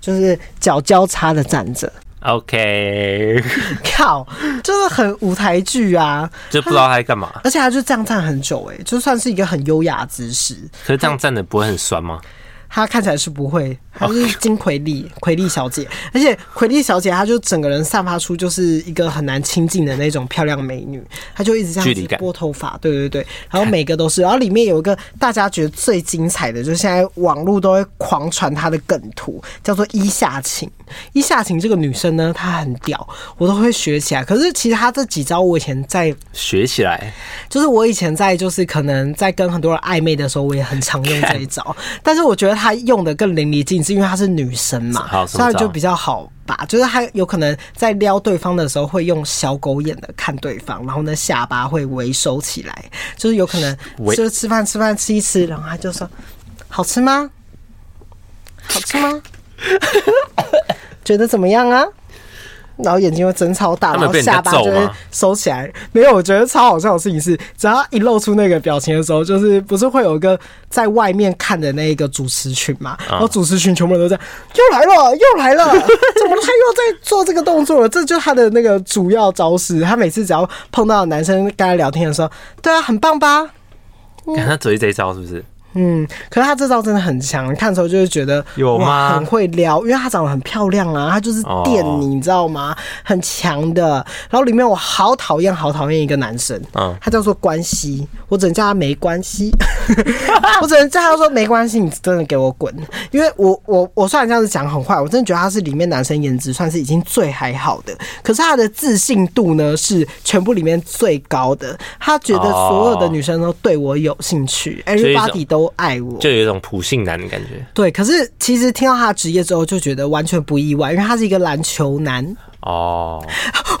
就是脚交叉的站着。OK，靠，真的很舞台剧啊，就不知道他在干嘛。而且他就这样站很久，欸，哎，就算是一个很优雅的姿势。可是这样站的不会很酸吗？她看起来是不会，她是金奎丽，奎丽小姐，而且奎丽小姐她就整个人散发出就是一个很难亲近的那种漂亮美女，她就一直这样子拨头发，对对对，然后每个都是，然后里面有一个大家觉得最精彩的，就是现在网络都会狂传她的梗图，叫做伊夏晴。伊夏晴这个女生呢，她很屌，我都会学起来。可是其实她这几招我以前在学起来，就是我以前在就是可能在跟很多人暧昧的时候，我也很常用这一招，但是我觉得。她用的更淋漓尽致，因为她是女生嘛，所以就比较好吧。就是她有可能在撩对方的时候，会用小狗眼的看对方，然后呢下巴会微收起来，就是有可能就是吃饭吃饭吃一吃，然后她就说好吃吗？好吃吗？觉得怎么样啊？然后眼睛会睁超大，然后下巴就会收起来。没有，我觉得超好笑的事情是，只要一露出那个表情的时候，就是不是会有一个在外面看的那个主持群嘛？然后主持群全部人都在，又来了，又来了，怎么他又在做这个动作了？这就是他的那个主要招式。他每次只要碰到男生跟他聊天的时候，对啊，很棒吧？看他嘴这一招是不是？嗯，可是他这招真的很强，看的时候就会觉得有吗？很会撩，因为他长得很漂亮啊，他就是电你，你知道吗？很强的。然后里面我好讨厌，好讨厌一个男生，嗯，他叫做关西，我只能叫他没关系，我只能叫他说没关系，你真的给我滚！因为我我我虽然这样子讲很坏，我真的觉得他是里面男生颜值算是已经最还好的，可是他的自信度呢是全部里面最高的，他觉得所有的女生都对我有兴趣，everybody 都。都爱我，就有一种普信男的感觉。对，可是其实听到他的职业之后，就觉得完全不意外，因为他是一个篮球男。哦，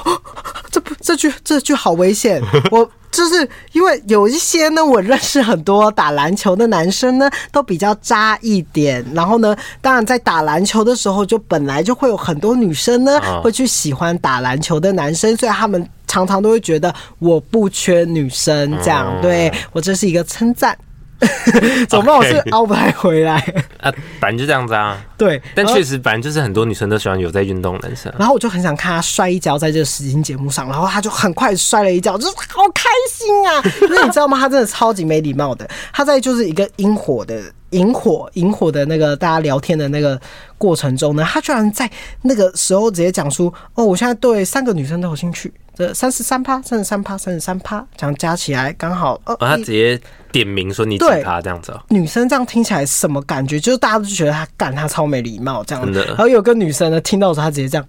这不，这句这句好危险。我就是因为有一些呢，我认识很多打篮球的男生呢，都比较渣一点。然后呢，当然在打篮球的时候，就本来就会有很多女生呢，会去喜欢打篮球的男生，所以他们常常都会觉得我不缺女生。这样，对我这是一个称赞。怎么办？我是凹不太回来 啊，反正就这样子啊。对，但确实，反正就是很多女生都喜欢有在运动的男生。然后我就很想看他摔一跤在这个实境节目上，然后他就很快摔了一跤，就是好开心啊！因为你知道吗？他真的超级没礼貌的。他在就是一个引火的引火引火的那个大家聊天的那个过程中呢，他居然在那个时候直接讲出：“哦，我现在对三个女生都有兴趣。”这三十三趴，三十三趴，三十三趴，这样加起来刚好。哦，他直接点名说你指他这样子。女生这样听起来什么感觉？就是大家都觉得他干他超没礼貌这样。然后有个女生呢，听到的时候她直接这样。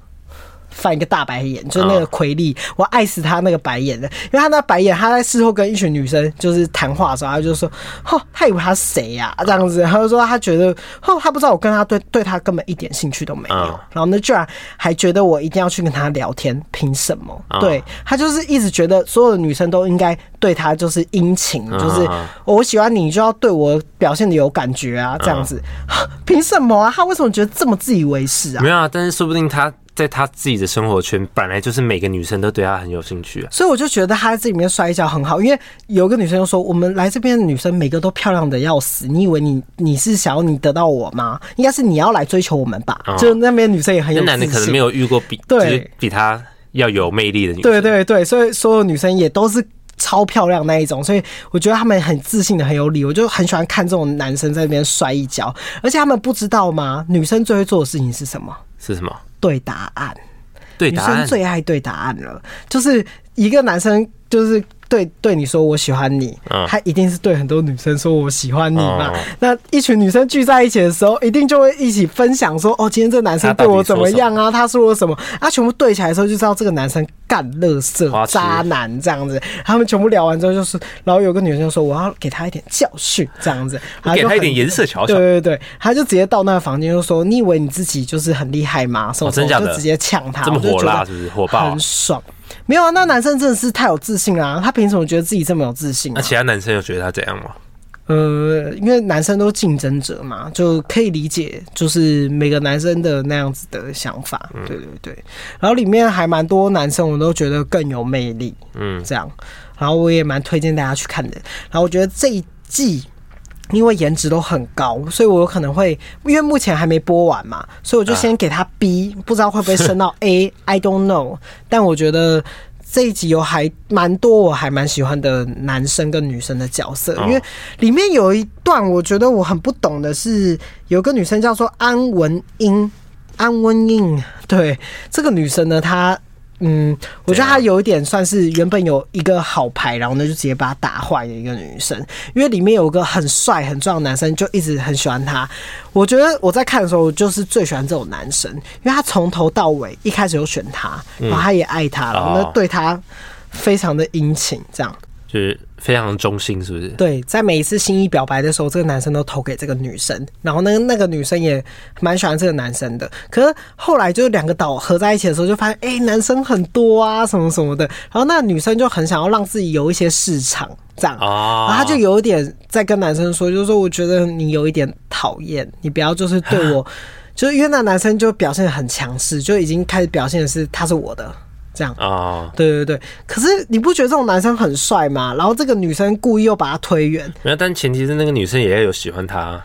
翻一个大白眼，就是那个奎利，我爱死他那个白眼的，因为他那白眼，他在事后跟一群女生就是谈话的时候，他就说，哦，他以为他是谁呀？这样子，他就说他觉得，哦，他不知道我跟他对对他根本一点兴趣都没有，然后呢，居然还觉得我一定要去跟他聊天，凭什么？对，他就是一直觉得所有的女生都应该对他就是殷勤，就是我喜欢你就要对我表现的有感觉啊，这样子，凭什么啊？他为什么觉得这么自以为是啊？没有啊，但是说不定他。在他自己的生活圈，本来就是每个女生都对他很有兴趣啊。所以我就觉得他在这里面摔跤很好，因为有个女生就说：“我们来这边的女生每个都漂亮的要死，你以为你你是想要你得到我吗？应该是你要来追求我们吧？”哦、就那边女生也很有，那男的可能没有遇过比对比他要有魅力的女生。对对对，所以所有女生也都是。超漂亮那一种，所以我觉得他们很自信的，很有理。我就很喜欢看这种男生在那边摔一跤，而且他们不知道吗？女生最会做的事情是什么？是什么？对答案。对答案。女生最爱对答案了，就是一个男生就是。对对，你说我喜欢你，他一定是对很多女生说我喜欢你嘛。那一群女生聚在一起的时候，一定就会一起分享说，哦，今天这男生对我怎么样啊？他说我什么？啊，全部对起来的时候就知道这个男生干乐色渣男这样子。他们全部聊完之后，就是然后有个女生就说我要给他一点教训这样子，给他一点颜色瞧瞧。对对对，他就直接到那个房间就说，你以为你自己就是很厉害吗？什么什么就直接呛他，这么火辣是不是？火爆，很爽。没有啊，那男生真的是太有自信啦、啊！他凭什么觉得自己这么有自信、啊？那其他男生有觉得他怎样吗？呃，因为男生都竞争者嘛，就可以理解，就是每个男生的那样子的想法。对对对。然后里面还蛮多男生，我都觉得更有魅力。嗯，这样。然后我也蛮推荐大家去看的。然后我觉得这一季。因为颜值都很高，所以我有可能会，因为目前还没播完嘛，所以我就先给他 B，不知道会不会升到 A，I don't know。但我觉得这一集有还蛮多我还蛮喜欢的男生跟女生的角色，因为里面有一段我觉得我很不懂的是，有个女生叫做安文英，安文英，对，这个女生呢，她。嗯，我觉得她有一点算是原本有一个好牌，然后呢就直接把她打坏的一个女生。因为里面有一个很帅很壮的男生，就一直很喜欢她。我觉得我在看的时候，我就是最喜欢这种男生，因为他从头到尾一开始就选他，然后他也爱她，然后呢对他非常的殷勤，这样。就是非常忠心，是不是？对，在每一次心意表白的时候，这个男生都投给这个女生，然后那个那个女生也蛮喜欢这个男生的。可是后来就两个岛合在一起的时候，就发现哎、欸，男生很多啊，什么什么的。然后那女生就很想要让自己有一些市场，这样啊，然后他就有一点在跟男生说，就是说我觉得你有一点讨厌，你不要就是对我，就是因为那男生就表现得很强势，就已经开始表现的是他是我的。这样啊，对对对，可是你不觉得这种男生很帅吗？然后这个女生故意又把他推远，没有，但前提是那个女生也要有喜欢他。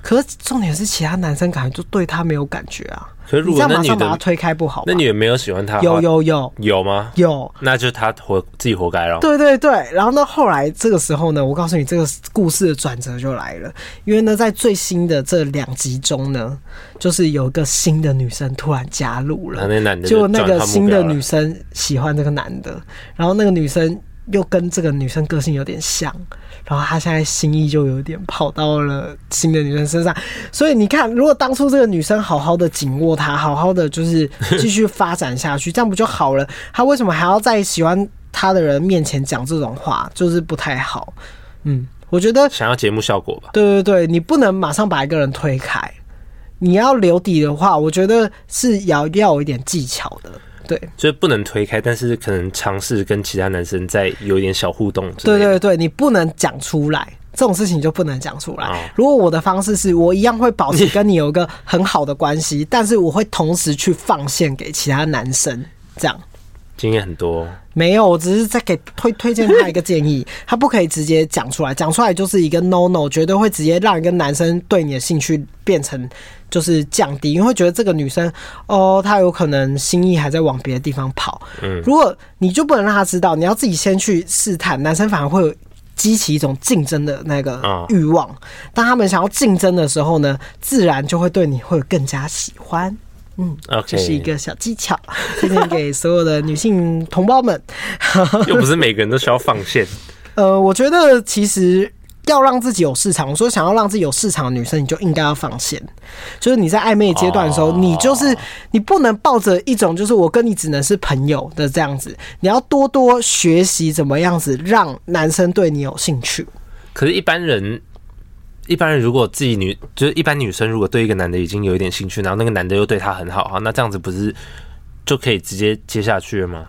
可是重点是其他男生感觉就对他没有感觉啊。可是如果那你马上把他推开不好，那你也没有喜欢他？有有有。有吗？有，那就是他活自己活该了。对对对，然后呢，后来这个时候呢，我告诉你这个故事的转折就来了，因为呢，在最新的这两集中呢，就是有一个新的女生突然加入了，那男的就那个新的女生喜欢这个男的，然后那个女生又跟这个女生个性有点像。然后他现在心意就有点跑到了新的女生身上，所以你看，如果当初这个女生好好的紧握他，好好的就是继续发展下去，这样不就好了？他为什么还要在喜欢他的人面前讲这种话？就是不太好。嗯，我觉得想要节目效果吧。对对对，你不能马上把一个人推开，你要留底的话，我觉得是要要有一点技巧的。对，就是不能推开，但是可能尝试跟其他男生再有一点小互动。对对对，你不能讲出来，这种事情就不能讲出来。哦。如果我的方式是我一样会保持跟你有一个很好的关系，但是我会同时去放线给其他男生，这样。经验很多。没有，我只是在给推推荐他一个建议，他不可以直接讲出来，讲出来就是一个 no no，绝对会直接让一个男生对你的兴趣变成。就是降低，因为会觉得这个女生哦，她有可能心意还在往别的地方跑。嗯，如果你就不能让他知道，你要自己先去试探，男生反而会有激起一种竞争的那个欲望。当他们想要竞争的时候呢，自然就会对你会更加喜欢。嗯，这是一个小技巧，推荐给所有的女性同胞们。又不是每个人都需要放线。呃，我觉得其实。要让自己有市场，我说想要让自己有市场的女生，你就应该要放线。就是你在暧昧阶段的时候，你就是你不能抱着一种就是我跟你只能是朋友的这样子，你要多多学习怎么样子让男生对你有兴趣。可是，一般人，一般人如果自己女就是一般女生，如果对一个男的已经有一点兴趣，然后那个男的又对她很好哈，那这样子不是就可以直接接下去了吗？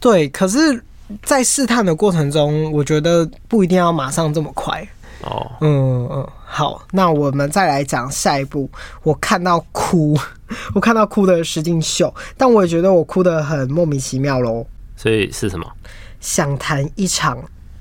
对，可是。在试探的过程中，我觉得不一定要马上这么快，哦，嗯嗯，好，那我们再来讲下一步。我看到哭，我看到哭的石敬秀，但我也觉得我哭的很莫名其妙喽。所以是什么？想谈一场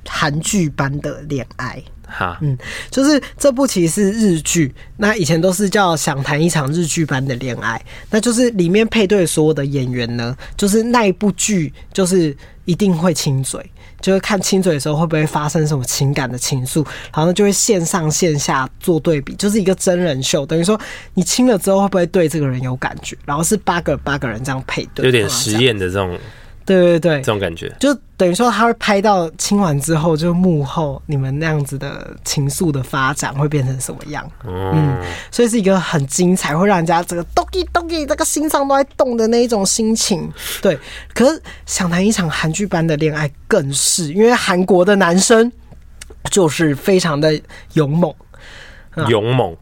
韩剧般的恋爱。哈，嗯，就是这部其实是日剧，那以前都是叫想谈一场日剧般的恋爱，那就是里面配对所有的演员呢，就是那一部剧就是一定会亲嘴，就是看亲嘴的时候会不会发生什么情感的情愫，然后就会线上线下做对比，就是一个真人秀，等于说你亲了之后会不会对这个人有感觉，然后是八个八个人这样配对，有点实验的这种。对对对，这种感觉就等于说他会拍到亲完之后，就幕后你们那样子的情愫的发展会变成什么样？嗯，嗯，所以是一个很精彩，会让人家这个 doki doki 这个心脏都在动的那一种心情。对，可是想谈一场韩剧般的恋爱，更是因为韩国的男生就是非常的勇猛，勇猛。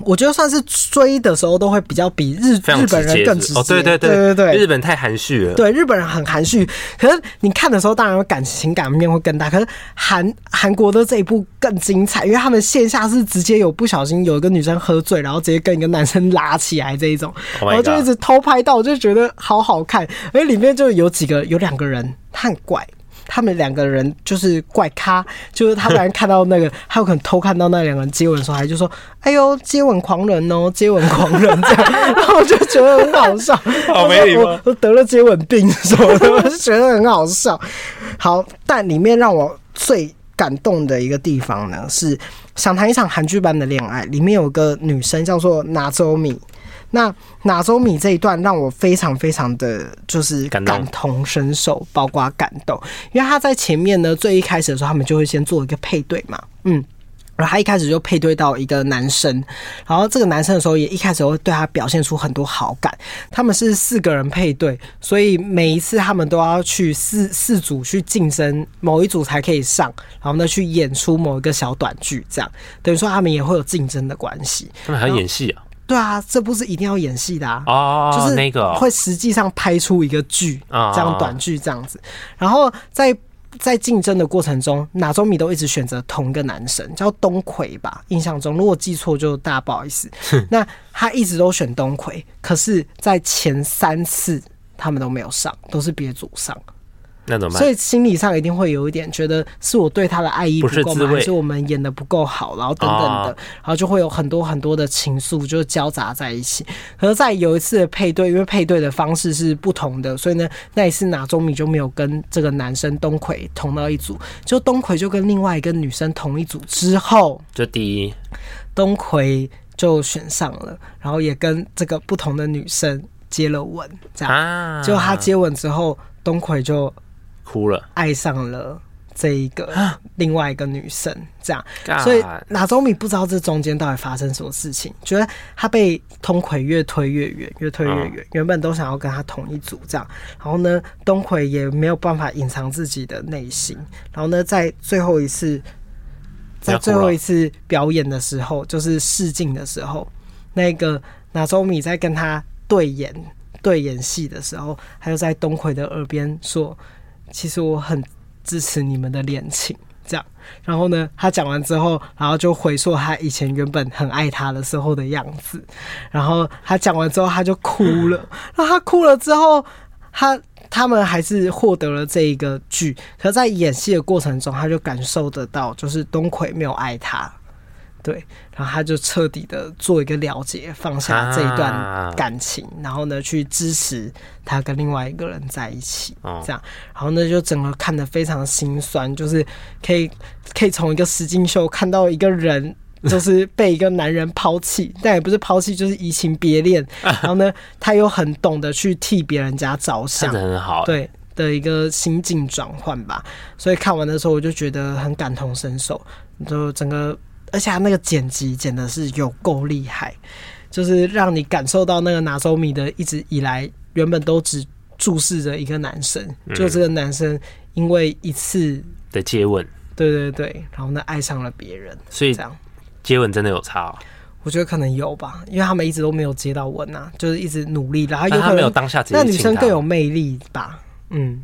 我觉得算是追的时候都会比较比日日本人更直接。哦，对对对对对，日本太含蓄了。对，日本人很含蓄。可是你看的时候，当然会感情感面会更大。可是韩韩国的这一部更精彩，因为他们线下是直接有不小心有一个女生喝醉，然后直接跟一个男生拉起来这一种，然后就一直偷拍到，我就觉得好好看。而里面就有几个有两个人，他很怪。他们两个人就是怪咖，就是他们看到那个，他有可能偷看到那两个人接吻的时候，还就说：“哎呦，接吻狂人哦，接吻狂人这样。”然后我就觉得很好笑，好没礼貌，我得了接吻病什么的，我就觉得很好笑。好，但里面让我最感动的一个地方呢，是想谈一场韩剧般的恋爱。里面有个女生叫做娜周米。那哪周米这一段让我非常非常的就是感同身受，包括感动，因为他在前面呢，最一开始的时候，他们就会先做一个配对嘛，嗯，然后他一开始就配对到一个男生，然后这个男生的时候也一开始会对他表现出很多好感。他们是四个人配对，所以每一次他们都要去四四组去竞争，某一组才可以上，然后呢去演出某一个小短剧，这样等于说他们也会有竞争的关系。他们还要演戏啊？对啊，这部是一定要演戏的啊！Oh, 就是那个会实际上拍出一个剧，oh. 这样短剧这样子。然后在在竞争的过程中，哪周米都一直选择同一个男生，叫东奎吧，印象中如果记错就大不好意思。那他一直都选东奎，可是，在前三次他们都没有上，都是别组上。那怎么办？所以心理上一定会有一点觉得是我对他的爱意不够吗？还是我们演的不够好？然后等等的，然后就会有很多很多的情愫就交杂在一起。可是，在有一次的配对，因为配对的方式是不同的，所以呢，那一次哪中米就没有跟这个男生东葵同到一组，就东葵就跟另外一个女生同一组之后，就第一东葵就选上了，然后也跟这个不同的女生接了吻，这样。就他接吻之后，东葵就。哭了，爱上了这一个另外一个女生，这样，所以哪周米不知道这中间到底发生什么事情，觉得他被东葵越推越远，越推越远。原本都想要跟他同一组，这样，然后呢，东葵也没有办法隐藏自己的内心，然后呢，在最后一次，在最后一次表演的时候，就是试镜的时候，那个哪周米在跟他对演对演戏的时候，他就在东葵的耳边说。其实我很支持你们的恋情，这样。然后呢，他讲完之后，然后就回溯他以前原本很爱他的时候的样子。然后他讲完之后，他就哭了。然后他哭了之后，他他们还是获得了这一个剧。可在演戏的过程中，他就感受得到，就是东葵没有爱他。对，然后他就彻底的做一个了结，放下这一段感情，啊、然后呢，去支持他跟另外一个人在一起，哦、这样，然后呢，就整个看得非常心酸，就是可以可以从一个石金秀看到一个人，就是被一个男人抛弃，但也不是抛弃，就是移情别恋，然后呢，他又很懂得去替别人家着想，很好，对的一个心境转换吧，所以看完的时候我就觉得很感同身受，就整个。而且他那个剪辑剪的是有够厉害，就是让你感受到那个拿手米的一直以来原本都只注视着一个男生，嗯、就这个男生因为一次的接吻，对对对，然后呢爱上了别人，所以这样接吻真的有差、哦？我觉得可能有吧，因为他们一直都没有接到吻啊，就是一直努力，然后有可能他没有当下，那女生更有魅力吧？嗯，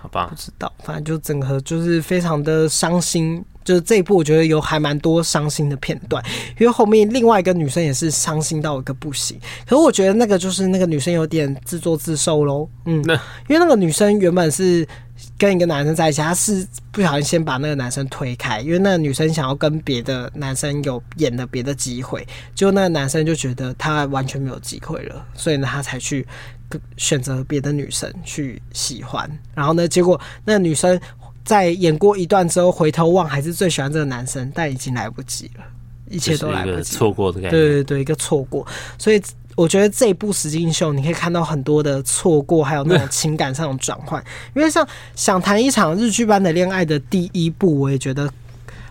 好吧，不知道，反正就整个就是非常的伤心。就是这一部我觉得有还蛮多伤心的片段，因为后面另外一个女生也是伤心到一个不行。可是我觉得那个就是那个女生有点自作自受喽，嗯，因为那个女生原本是。跟一个男生在一起，他是不小心先把那个男生推开，因为那个女生想要跟别的男生有演的别的机会，结果那个男生就觉得他完全没有机会了，所以呢，他才去选择别的女生去喜欢。然后呢，结果那个女生在演过一段之后回头望，还是最喜欢这个男生，但已经来不及了，一切都来不及，错过的感觉，对对对，一个错过，所以。我觉得这一部《实境秀》，你可以看到很多的错过，还有那种情感上的转换。因为像想谈一场日剧般的恋爱的第一部，我也觉得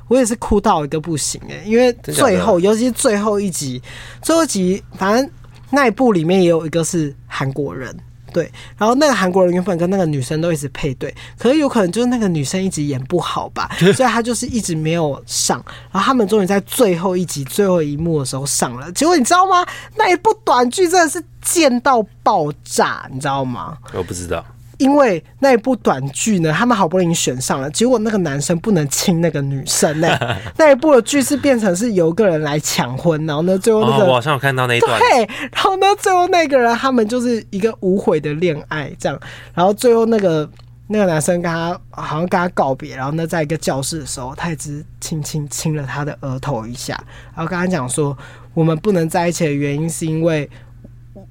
我也是哭到一个不行诶。因为最后，尤其是最后一集，最后一集，反正那一部里面也有一个是韩国人。对，然后那个韩国人原本跟那个女生都一直配对，可是有可能就是那个女生一直演不好吧，所以他就是一直没有上。然后他们终于在最后一集最后一幕的时候上了，结果你知道吗？那一部短剧真的是贱到爆炸，你知道吗？我不知道。因为那一部短剧呢，他们好不容易选上了，结果那个男生不能亲那个女生呢、欸。那一部的剧是变成是有个人来抢婚，然后呢，最后那个、哦、我好像有看到那一段。对，然后呢，最后那个人他们就是一个无悔的恋爱这样，然后最后那个那个男生跟他好像跟他告别，然后呢，在一个教室的时候，他也只轻轻亲了他的额头一下，然后跟他讲说，我们不能在一起的原因是因为。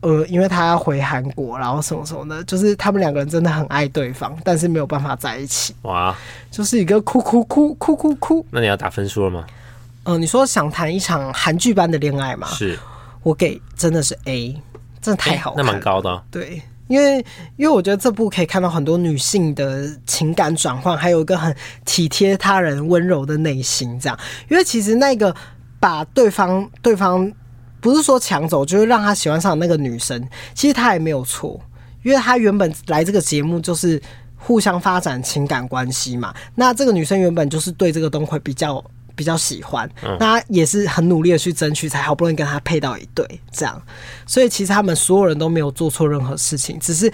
呃，因为他要回韩国，然后什么什么的，就是他们两个人真的很爱对方，但是没有办法在一起。哇，就是一个哭哭哭哭哭哭。那你要打分数了吗？嗯、呃，你说想谈一场韩剧般的恋爱吗？是，我给真的是 A，真的太好看，欸，那蛮高的，啊。对，因为因为我觉得这部可以看到很多女性的情感转换，还有一个很体贴他人、温柔的内心。这样，因为其实那个把对方对方。不是说抢走，就是让他喜欢上那个女生。其实他也没有错，因为他原本来这个节目就是互相发展情感关系嘛。那这个女生原本就是对这个东辉比较比较喜欢，那也是很努力的去争取，才好不容易跟他配到一对这样。所以其实他们所有人都没有做错任何事情，只是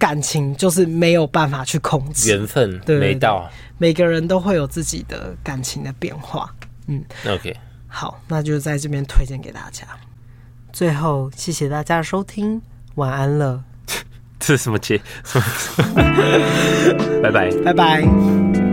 感情就是没有办法去控制，缘分没到。每个人都会有自己的感情的变化。嗯，OK，好，那就在这边推荐给大家。最后，谢谢大家的收听，晚安了。这是什么节？拜拜，拜拜。